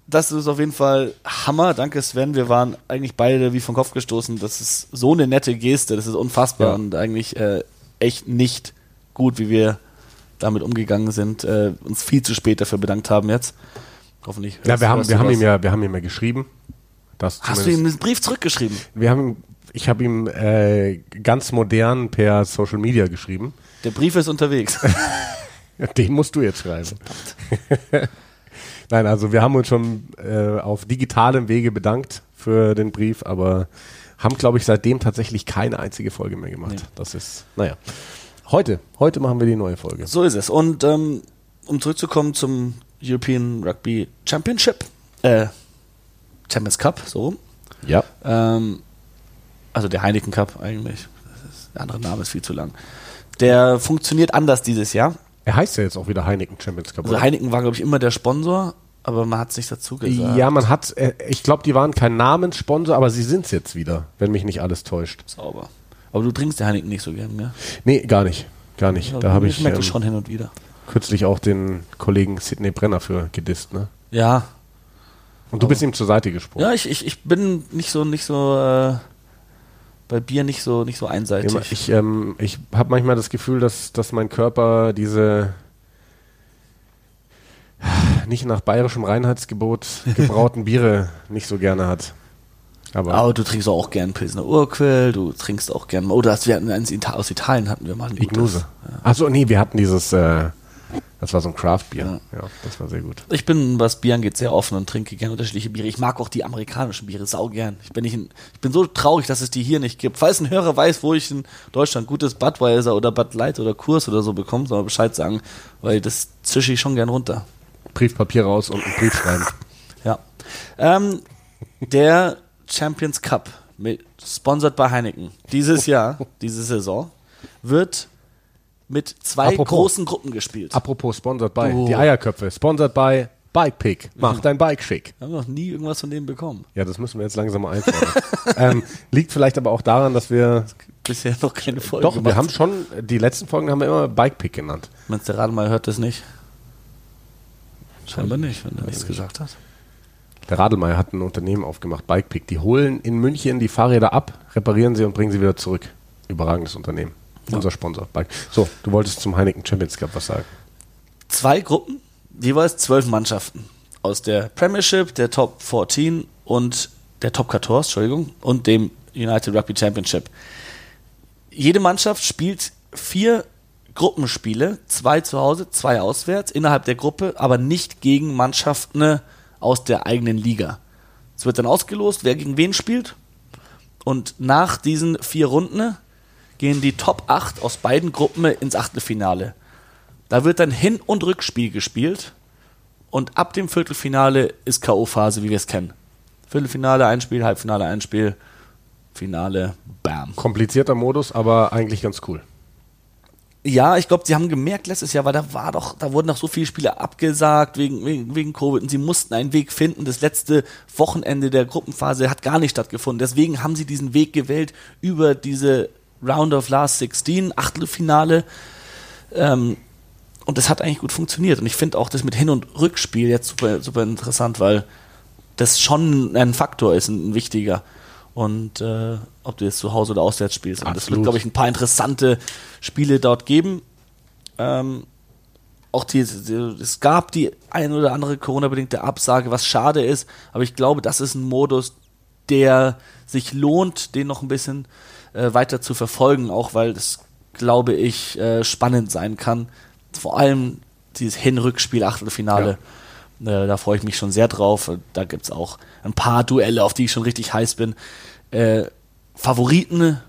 Das ist auf jeden Fall Hammer. Danke, Sven. Wir waren eigentlich beide wie vom Kopf gestoßen. Das ist so eine nette Geste. Das ist unfassbar Ja. und eigentlich äh, echt nicht gut, wie wir damit umgegangen sind. Äh, uns viel zu spät dafür bedankt haben jetzt. Hoffentlich. Ja, wir haben, wir haben ihm ja, wir haben ihm ja geschrieben. Hast du ihm einen Brief zurückgeschrieben? Wir haben, ich habe ihm äh, ganz modern per Social Media geschrieben. Der Brief ist unterwegs. <laughs> Den musst du jetzt schreiben. Nein, also wir haben uns schon äh, auf digitalem Wege bedankt für den Brief, aber haben, glaube ich, seitdem tatsächlich keine einzige Folge mehr gemacht. Nee. Das ist, naja. Heute, heute machen wir die neue Folge. So ist es. Und ähm, um zurückzukommen zum European Rugby Championship, äh, Champions Cup, so rum. Ja. Ähm, also der Heineken Cup eigentlich. Ist, der andere Name ist viel zu lang. Der funktioniert anders dieses Jahr. Er heißt ja jetzt auch wieder Heineken Champions Cup. Also? Heineken war, glaube ich, immer der Sponsor, aber man hat es nicht dazu gesagt. ja, man hat, äh, ich glaube, die waren kein Namenssponsor, aber sie sind es jetzt wieder, wenn mich nicht alles täuscht. Sauber. Aber du trinkst ja Heineken nicht so gern, ne? Nee, gar nicht. Gar nicht. Da habe ich merke ähm, schon hin und wieder. kürzlich auch den Kollegen Sidney Brenner für gedisst, ne? Ja. Und du bist ihm zur Seite gesprungen. Ja, ich, ich, ich bin nicht so, nicht so, äh, bei Bier nicht so, nicht so einseitig. Ich, ähm, ich habe manchmal das Gefühl, dass, dass mein Körper diese nicht nach bayerischem Reinheitsgebot <laughs> gebrauten Biere nicht so gerne hat. Aber aber du trinkst auch gern Pilsner Urquell, du trinkst auch gern, oder das wir hatten eins aus Italien hatten wir mal ein gutes. Ignuse. Achso, nee, wir hatten dieses, äh, das war so ein Craft-Bier. Ja. Ja. das war sehr gut. Ich bin, was Bier angeht, sehr offen und trinke gerne unterschiedliche Biere. Ich mag auch die amerikanischen Biere sau gern. Ich bin, nicht in, ich bin so traurig, dass es die hier nicht gibt. Falls ein Hörer weiß, wo ich in Deutschland gutes Budweiser oder Bud Light oder Kurs oder so bekomme, soll er Bescheid sagen, weil das zische ich schon gern runter. Briefpapier raus und einen Brief schreiben. Ja. Ähm, der Champions Cup, mit, sponsored bei Heineken, dieses Jahr, diese Saison, wird mit zwei Apropos. großen Gruppen gespielt. Apropos sponsored by, Oh. die Eierköpfe, sponsored by Bike Pick. Mach dein Bike schick. Wir haben noch nie irgendwas von denen bekommen. Ja, das müssen wir jetzt langsam mal einfordern. <laughs> ähm, liegt vielleicht aber auch daran, dass wir, Bisher noch keine Folge doch, wir haben schon, die letzten Folgen haben wir immer Bike Pick genannt. Meinst du, der Radl mal hört das nicht? Scheinbar nicht, wenn er nichts gesagt hat. Der Radelmeier hat ein Unternehmen aufgemacht, Bikepick. Die holen in München die Fahrräder ab, reparieren sie und bringen sie wieder zurück. Überragendes Unternehmen. Unser Sponsor. Bike. So, du wolltest zum Heineken Champions Cup was sagen. Zwei Gruppen, jeweils zwölf Mannschaften. Aus der Premiership, der Top 14 und der Top 14, Entschuldigung, und dem United Rugby Championship. Jede Mannschaft spielt vier Gruppenspiele, zwei zu Hause, zwei auswärts, innerhalb der Gruppe, aber nicht gegen Mannschaften aus der eigenen Liga. Es wird dann ausgelost, wer gegen wen spielt. Und nach diesen vier Runden gehen die Top 8 aus beiden Gruppen ins Achtelfinale. Da wird dann Hin- und Rückspiel gespielt. Und ab dem Viertelfinale ist K.O.-Phase, wie wir es kennen. Viertelfinale, ein Spiel, Halbfinale, ein Spiel, Finale, bam. Komplizierter Modus, aber eigentlich ganz cool. Ja, ich glaube, sie haben gemerkt letztes Jahr, weil da war doch, da wurden noch so viele Spiele abgesagt wegen, wegen, wegen Covid und sie mussten einen Weg finden. Das letzte Wochenende der Gruppenphase hat gar nicht stattgefunden. Deswegen haben sie diesen Weg gewählt über diese Round of Last 16, Achtelfinale. Ähm, und das hat eigentlich gut funktioniert. Und ich finde auch das mit Hin- und Rückspiel jetzt super, super interessant, weil das schon ein Faktor ist, ein, ein wichtiger. Und äh, ob du jetzt zu Hause oder auswärts spielst. Und das wird, glaube ich, ein paar interessante Spiele dort geben. Ähm, auch die, die, es gab die ein oder andere Corona-bedingte Absage, was schade ist, aber ich glaube, das ist ein Modus, der sich lohnt, den noch ein bisschen äh, weiter zu verfolgen, auch weil das, glaube ich, äh, spannend sein kann. Vor allem dieses Hin-Rückspiel, Achtelfinale. Äh, da freue ich mich schon sehr drauf. Da gibt es auch ein paar Duelle, auf die ich schon richtig heiß bin. Äh, Favoriten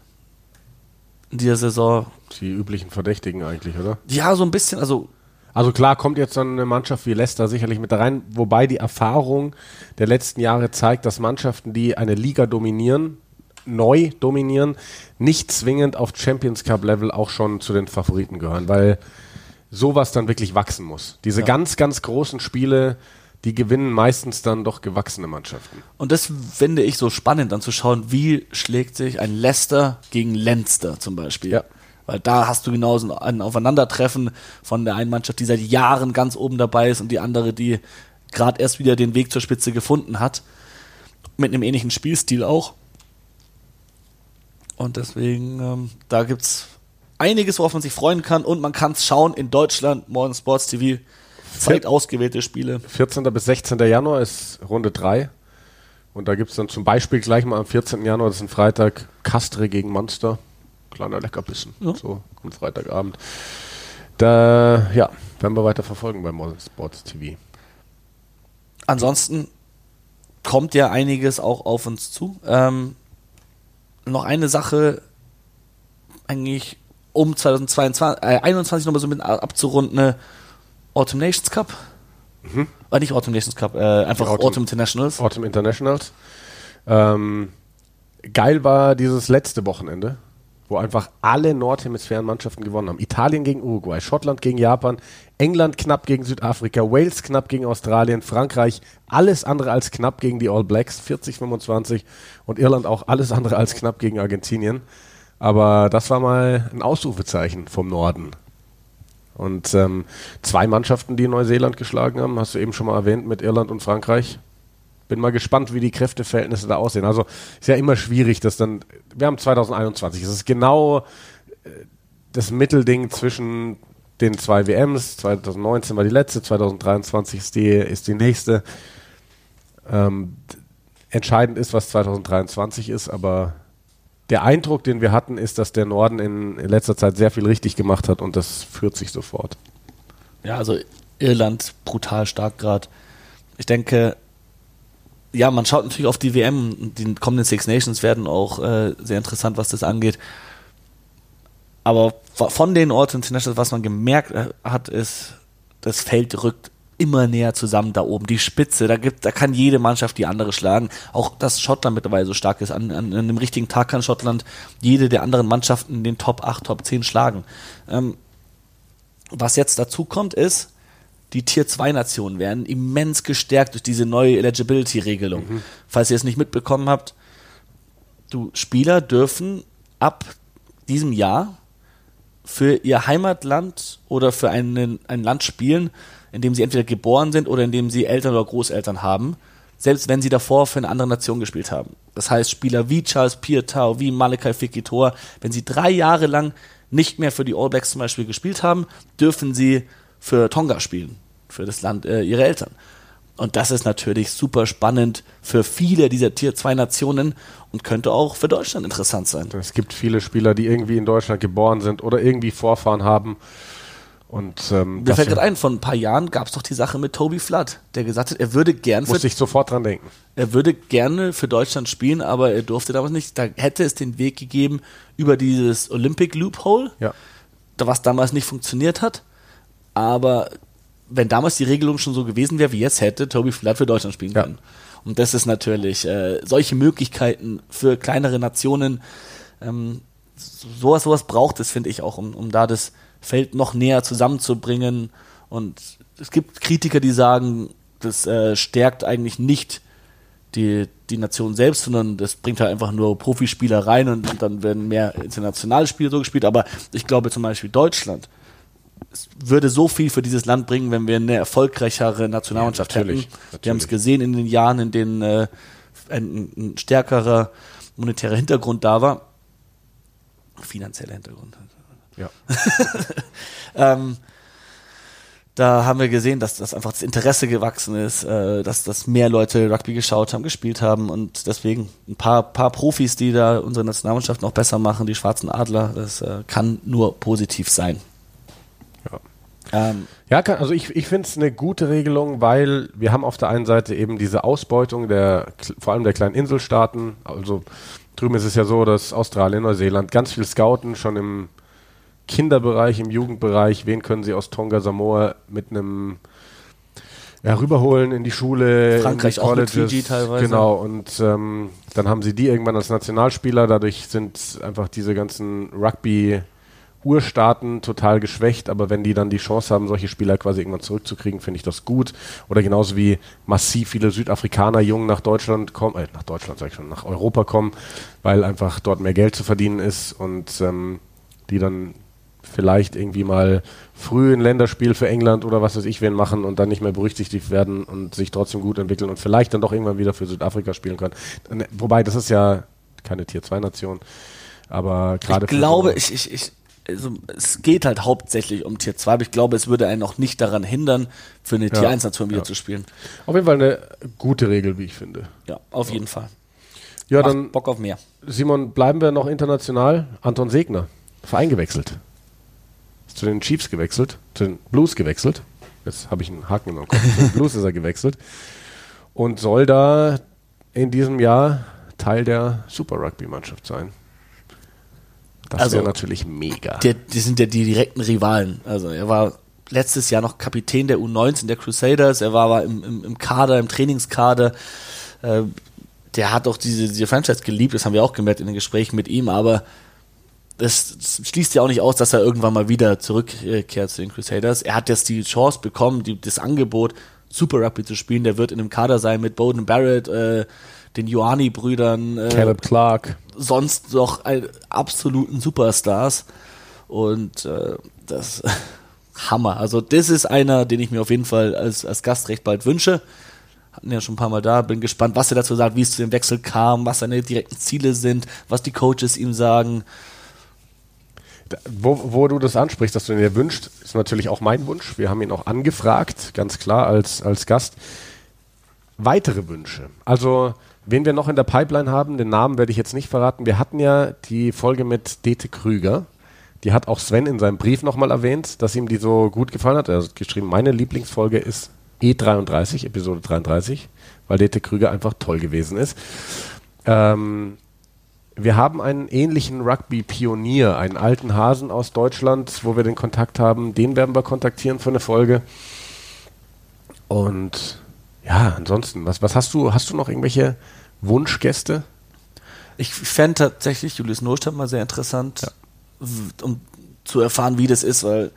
in dieser Saison, Die üblichen Verdächtigen eigentlich, oder? ja, so ein bisschen, also Also klar kommt jetzt dann eine Mannschaft wie Leicester sicherlich mit rein, wobei die Erfahrung der letzten Jahre zeigt, dass Mannschaften, die eine Liga dominieren, neu dominieren, nicht zwingend auf Champions Cup Level auch schon zu den Favoriten gehören, weil sowas dann wirklich wachsen muss. Diese Ja. ganz, ganz großen Spiele, die gewinnen meistens dann doch gewachsene Mannschaften. Und das finde ich so spannend, dann zu schauen, wie schlägt sich ein Leicester gegen Leinster zum Beispiel. Ja. Weil da hast du genauso ein Aufeinandertreffen von der einen Mannschaft, die seit Jahren ganz oben dabei ist und die andere, die gerade erst wieder den Weg zur Spitze gefunden hat. Mit einem ähnlichen Spielstil auch. Und deswegen, ähm, da gibt es einiges, worauf man sich freuen kann. Und man kann es schauen in Deutschland, Modern Sports TV. Zeigt ausgewählte Spiele. 14. bis 16. Januar ist Runde 3. Und da gibt es dann zum Beispiel gleich mal am 14. Januar, das ist ein Freitag, Castre gegen Munster. Kleiner Leckerbissen. Ja. So am Freitagabend. Da, ja, werden wir weiter verfolgen bei Modern Sports TV. ansonsten kommt ja einiges auch auf uns zu. Ähm, noch eine Sache, eigentlich um 2022, äh, 21 nochmal so mit abzurunden, ne, Autumn Nations Cup. Äh, nicht Autumn Nations Cup, äh, einfach Autumn- Autumn, Internationals. Autumn Internationals. Ähm, geil war dieses letzte Wochenende, wo einfach alle Nordhemisphärenmannschaften gewonnen haben. Italien gegen Uruguay, Schottland gegen Japan, England knapp gegen Südafrika, Wales knapp gegen Australien, Frankreich alles andere als knapp gegen die All Blacks, 40-25 und Irland auch alles andere als knapp gegen Argentinien. Aber das war mal ein Ausrufezeichen vom Norden. Und ähm, zwei Mannschaften, die Neuseeland geschlagen haben, hast du eben schon mal erwähnt, mit Irland und Frankreich. Bin mal gespannt, wie die Kräfteverhältnisse da aussehen. Also ist ja immer schwierig, dass dann, wir haben 2021, es ist genau äh, das Mittelding zwischen den zwei WMs. 2019 war die letzte, 2023 ist die, ist die nächste. Ähm, entscheidend ist, was 2023 ist, aber der Eindruck, den wir hatten, ist, dass der Norden in, in letzter Zeit sehr viel richtig gemacht hat und das führt sich sofort. Ja, also Irland brutal stark gerade. Ich denke, ja, man schaut natürlich auf die WM. Die kommenden Six Nations werden auch äh, sehr interessant, was das angeht. Aber von den Orten International, was man gemerkt äh, hat, ist, das Feld rückt immer näher zusammen da oben. Die Spitze, da gibt, da kann jede Mannschaft die andere schlagen. Auch dass Schottland mittlerweile so stark ist. An, an, an einem richtigen Tag kann Schottland jede der anderen Mannschaften den Top 8, Top 10 schlagen. Ähm, was jetzt dazu kommt, ist, die Tier 2 Nationen werden immens gestärkt durch diese neue Eligibility-Regelung. Mhm. Falls ihr es nicht mitbekommen habt, du Spieler dürfen ab diesem Jahr für ihr Heimatland oder für einen, ein Land spielen, in dem sie entweder geboren sind oder in dem sie Eltern oder Großeltern haben, selbst wenn sie davor für eine andere Nation gespielt haben. Das heißt, Spieler wie Charles Pietau, wie Malakai Fikitor, wenn sie drei Jahre lang nicht mehr für die All Blacks zum Beispiel gespielt haben, dürfen sie für Tonga spielen, für das Land äh, ihrer Eltern. Und das ist natürlich super spannend für viele dieser Tier 2 Nationen und könnte auch für Deutschland interessant sein. Es gibt viele Spieler, die irgendwie in Deutschland geboren sind oder irgendwie Vorfahren haben. Und, ähm, Mir fällt gerade ein, vor ein paar Jahren gab es doch die Sache mit Toby Flood, der gesagt hat, er würde gern muss ich sofort dran denken. Er würde gerne für Deutschland spielen, aber er durfte damals nicht. Da hätte es den Weg gegeben über dieses Olympic Loophole, ja. was damals nicht funktioniert hat. Aber wenn damals die Regelung schon so gewesen wäre wie jetzt, hätte Toby Flood für Deutschland spielen können. Und das ist natürlich äh, solche Möglichkeiten für kleinere Nationen. Ähm, sowas, sowas braucht es, finde ich auch, um, um da das Feld noch näher zusammenzubringen. Und es gibt Kritiker, die sagen, das äh, stärkt eigentlich nicht die, die Nation selbst, sondern das bringt halt einfach nur Profispieler rein und, und dann werden mehr internationale Spiele so gespielt. Aber ich glaube zum Beispiel Deutschland es würde so viel für dieses Land bringen, wenn wir eine erfolgreichere Nationalmannschaft ja, natürlich, hätten. Natürlich. Wir haben es gesehen in den Jahren, in denen äh, ein, ein, stärkerer monetärer Hintergrund da war. Finanzieller Hintergrund. Ja. <laughs> ähm, da haben wir gesehen, dass das einfach das Interesse gewachsen ist, äh, dass, dass mehr Leute Rugby geschaut haben, gespielt haben und deswegen ein paar, paar Profis, die da unsere Nationalmannschaft noch besser machen, die Schwarzen Adler, das äh, kann nur positiv sein. Ähm, ja, kann, also ich, ich finde es eine gute Regelung, weil wir haben auf der einen Seite eben diese Ausbeutung der, vor allem der kleinen Inselstaaten. Also drüben ist es ja so, dass Australien, Neuseeland ganz viel scouten, schon im Kinderbereich, im Jugendbereich. Wen können sie aus Tonga, Samoa mit einem ja, rüberholen in die Schule, Frankreich in die Colleges, auch mit Fiji teilweise. Genau, und ähm, dann haben sie die irgendwann als Nationalspieler. Dadurch sind einfach diese ganzen Rugby- Urstaaten total geschwächt, aber wenn die dann die Chance haben, solche Spieler quasi irgendwann zurückzukriegen, finde ich das gut. Oder genauso wie massiv viele Südafrikaner jung nach Deutschland kommen, äh, nach Deutschland sag ich schon, nach Europa kommen, weil einfach dort mehr Geld zu verdienen ist und ähm, die dann vielleicht irgendwie mal früh ein Länderspiel für England oder was weiß ich wen machen und dann nicht mehr berücksichtigt werden und sich trotzdem gut entwickeln und vielleicht dann doch irgendwann wieder für Südafrika spielen können. Wobei, das ist ja keine Tier-2-Nation. Aber gerade. Ich glaube, so ich, ich, ich also es geht halt hauptsächlich um Tier 2, aber ich glaube, es würde einen noch nicht daran hindern, für eine ja, Tier 1 Nation wieder ja. zu spielen. Auf jeden Fall eine gute Regel, wie ich finde. Ja, auf jeden Fall. Ja, Macht dann Bock auf mehr. Simon, bleiben wir noch international. Anton Segner, Verein gewechselt. Ist zu den Chiefs gewechselt, zu den Blues gewechselt. Jetzt habe ich einen Haken im Kopf. zu den <laughs> Blues ist er gewechselt. Und soll da in diesem Jahr Teil der Super Rugby-Mannschaft sein. Das also, wäre natürlich mega. Die, die sind ja die direkten Rivalen. Also er war letztes Jahr noch Kapitän der U19 der Crusaders. Er war aber im, im, im Kader, im Trainingskader. Äh, der hat auch diese, diese Franchise geliebt, das haben wir auch gemerkt in den Gesprächen mit ihm, aber das schließt ja auch nicht aus, dass er irgendwann mal wieder zurückkehrt zu den Crusaders. Er hat jetzt die Chance bekommen, die, das Angebot, Super Rugby zu spielen. Der wird in einem Kader sein mit Bowden Barrett, äh, den Ioani-Brüdern, äh, Caleb Clark. Sonst noch ein, absoluten Superstars. Und äh, das <laughs> Hammer. Also das ist einer, den ich mir auf jeden Fall als, als Gast recht bald wünsche. Hatten ja schon ein paar Mal da. Bin gespannt, was er dazu sagt, wie es zu dem Wechsel kam, was seine direkten Ziele sind, was die Coaches ihm sagen. Wo, wo du das ansprichst, dass du ihn dir wünschst, ist natürlich auch mein Wunsch. Wir haben ihn auch angefragt, ganz klar, als, als Gast. Weitere Wünsche. Also, wen wir noch in der Pipeline haben, den Namen werde ich jetzt nicht verraten. Wir hatten ja die Folge mit Dete Krüger. Die hat auch Sven in seinem Brief nochmal erwähnt, dass ihm die so gut gefallen hat. Er hat geschrieben, meine Lieblingsfolge ist E33, Episode 33, weil Dete Krüger einfach toll gewesen ist. Ähm, wir haben einen ähnlichen Rugby-Pionier, einen alten Hasen aus Deutschland, wo wir den Kontakt haben. Den werden wir kontaktieren für eine Folge. Und ja, ansonsten, was, was hast du? Hast du noch irgendwelche Wunschgäste? Ich fände tatsächlich Julius Nostadt mal sehr interessant. Ja um zu erfahren, wie das ist, weil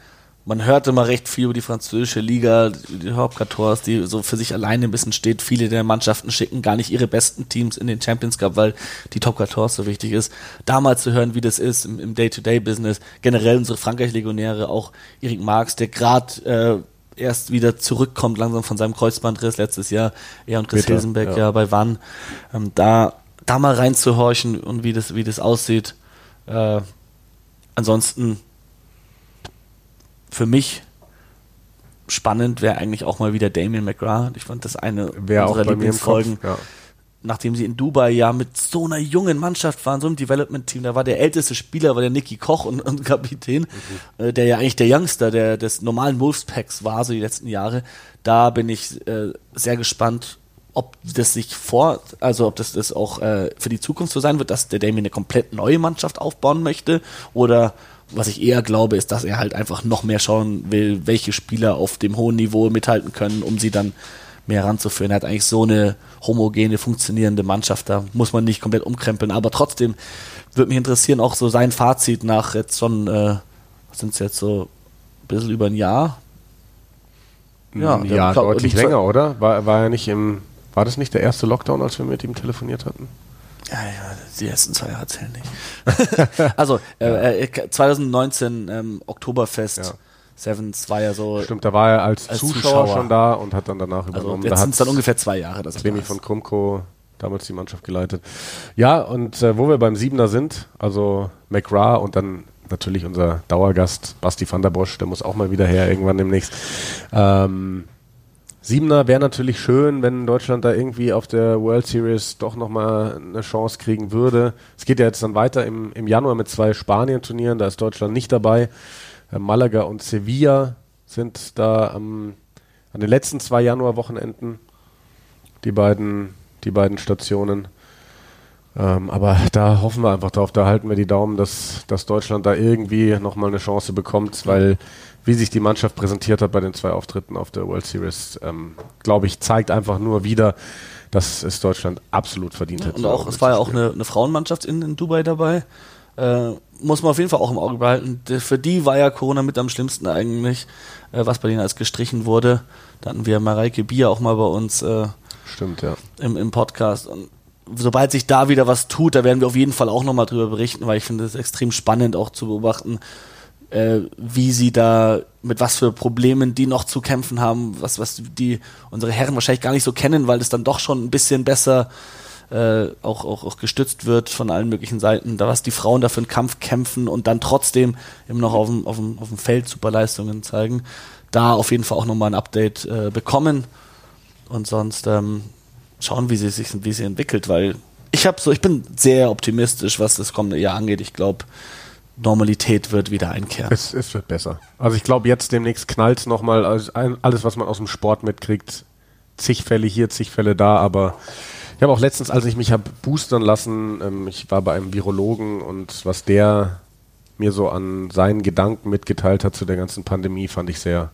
man hört immer recht viel über die französische Liga, die Hauptquatorze, die so für sich alleine ein bisschen steht. Viele der Mannschaften schicken gar nicht ihre besten Teams in den Champions Cup, weil die Top 14 so wichtig ist. Da mal zu hören, wie das ist im, Day-to-Day-Business. Generell unsere Frankreich-Legionäre, auch Erik Marx, der gerade äh, erst wieder zurückkommt langsam von seinem Kreuzbandriss letztes Jahr. Er und Chris Bitte, Hilsenbeck ja. ja bei Wann. Ähm, da, da mal reinzuhorchen und wie das, wie das aussieht. Äh, ansonsten für mich spannend wäre eigentlich auch mal wieder Damien McGrath. Ich fand das eine Wär unserer Lieblingsfolgen. Ja. Nachdem sie in Dubai ja mit so einer jungen Mannschaft waren, so einem Development-Team, da war der älteste Spieler, war der Nicky Koch und, und Kapitän, mhm. äh, der ja eigentlich der Youngster der, des normalen Wolfspacks war, so die letzten Jahre. Da bin ich äh, sehr gespannt, ob das sich vor, also ob das, das auch äh, für die Zukunft so sein wird, dass der Damien eine komplett neue Mannschaft aufbauen möchte oder was ich eher glaube, ist, dass er halt einfach noch mehr schauen will, welche Spieler auf dem hohen Niveau mithalten können, um sie dann mehr ranzuführen. Er hat eigentlich so eine homogene, funktionierende Mannschaft, da muss man nicht komplett umkrempeln, aber trotzdem würde mich interessieren, auch so sein Fazit nach jetzt schon, äh, sind es jetzt so ein bisschen über ein Jahr? Ja, ja glaub, deutlich länger, oder? War, war er nicht im war das nicht der erste Lockdown, als wir mit ihm telefoniert hatten? Ja, ja, die ersten zwei Jahre zählen nicht. <laughs> also, äh, 2019 äh, ähm, Oktoberfest. Ja. Sevens war ja so. Stimmt, da war er als, als Zuschauer, Zuschauer, schon da und hat dann danach also übernommen. Jetzt sind es dann ungefähr zwei Jahre. Das Clemi von Krumko damals die Mannschaft geleitet. Ja, und äh, wo wir beim Siebener sind, also McGrath und dann natürlich unser Dauergast Basti van der Bosch, der muss auch mal wieder her irgendwann demnächst. Ähm, Siebener wäre natürlich schön, wenn Deutschland da irgendwie auf der World Series doch nochmal eine Chance kriegen würde. Es geht ja jetzt dann weiter im, im Januar mit zwei Spanien-Turnieren, da ist Deutschland nicht dabei. Äh, Malaga und Sevilla sind da am, an den letzten zwei Januarwochenenden die beiden, die beiden Stationen. Ähm, aber da hoffen wir einfach drauf, da halten wir die Daumen, dass, dass Deutschland da irgendwie nochmal eine Chance bekommt, weil wie sich die Mannschaft präsentiert hat bei den zwei Auftritten auf der World Series, ähm, glaube ich, zeigt einfach nur wieder, dass es Deutschland absolut verdient hat. Und auch, es war ja auch eine, eine Frauenmannschaft in, in Dubai dabei. Äh, muss man auf jeden Fall auch im Auge behalten. Für die war ja Corona mit am schlimmsten eigentlich, äh, was bei denen als gestrichen wurde. Da hatten wir Mareike Bier auch mal bei uns äh, Stimmt, ja. im, im Podcast. Und sobald sich da wieder was tut, da werden wir auf jeden Fall auch nochmal drüber berichten, weil ich finde es extrem spannend auch zu beobachten, äh, wie sie da, mit was für Problemen die noch zu kämpfen haben, was, was die unsere Herren wahrscheinlich gar nicht so kennen, weil es dann doch schon ein bisschen besser äh, auch, auch, auch gestützt wird von allen möglichen Seiten, da was die Frauen da für einen Kampf kämpfen und dann trotzdem eben noch auf dem, auf dem, auf dem Feld super Leistungen zeigen. Da auf jeden Fall auch nochmal ein Update äh, bekommen und sonst ähm, schauen, wie sie sich wie sie entwickelt, weil ich habe so, ich bin sehr optimistisch, was das kommende Jahr angeht. Ich glaube, Normalität wird wieder einkehren. Es, es wird besser. Also ich glaube, jetzt demnächst knallt nochmal. Also alles, was man aus dem Sport mitkriegt, zig Fälle hier, zig Fälle da, aber ich habe auch letztens, als ich mich habe boostern lassen, ähm, ich war bei einem Virologen und was der mir so an seinen Gedanken mitgeteilt hat zu der ganzen Pandemie, fand ich sehr,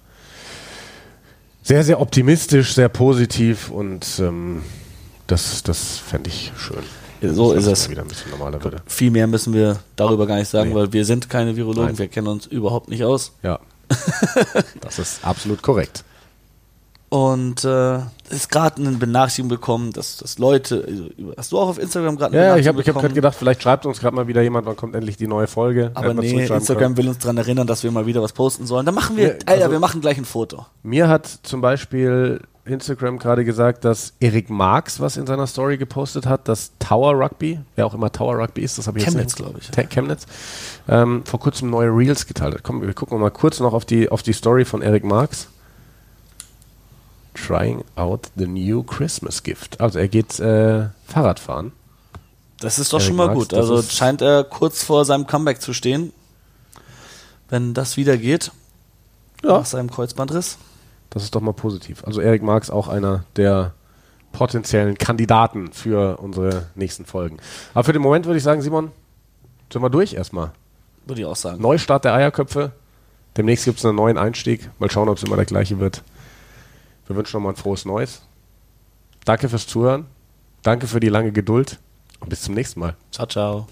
sehr, sehr optimistisch, sehr positiv und ähm, das, das fände ich schön. So ist es. Viel mehr müssen wir darüber gar nicht sagen, Nee. weil wir sind keine Virologen, Nein. wir kennen uns überhaupt nicht aus. Ja. <laughs> das ist absolut korrekt. Und äh, es ist gerade eine Benachrichtigung bekommen, dass, dass Leute, also, hast du auch auf Instagram gerade eine Ja, ich habe hab gerade gedacht, vielleicht schreibt uns gerade mal wieder jemand, wann kommt endlich die neue Folge. Aber nee, Instagram können. will uns daran erinnern, dass wir mal wieder was posten sollen. Dann machen wir, Ja, Alter, also- wir machen gleich ein Foto. Mir hat zum Beispiel Instagram gerade gesagt, dass Erik Marx was in seiner Story gepostet hat, dass Tower Rugby, wer auch immer Tower Rugby ist, das habe ich Chemnitz, jetzt nicht. glaub ich. Te- Chemnitz, ähm, vor kurzem neue Reels geteilt hat. Komm, wir gucken mal kurz noch auf die, auf die Story von Erik Marx. Trying out the new Christmas gift. Also er geht äh, Fahrrad fahren. Das ist doch Erik schon mal Marx, gut. Also scheint er kurz vor seinem Comeback zu stehen. Wenn das wieder geht, Ja. nach seinem Kreuzbandriss. Das ist doch mal positiv. Also Erik Marx auch einer der potenziellen Kandidaten für unsere nächsten Folgen. Aber für den Moment würde ich sagen, Simon, sind wir durch erstmal. Würde ich auch sagen. Neustart der Eierköpfe. Demnächst gibt es einen neuen Einstieg. Mal schauen, ob es immer der gleiche wird. Wir wünschen nochmal ein frohes Neues. Danke fürs Zuhören. Danke für die lange Geduld. Und bis zum nächsten Mal. Ciao, ciao.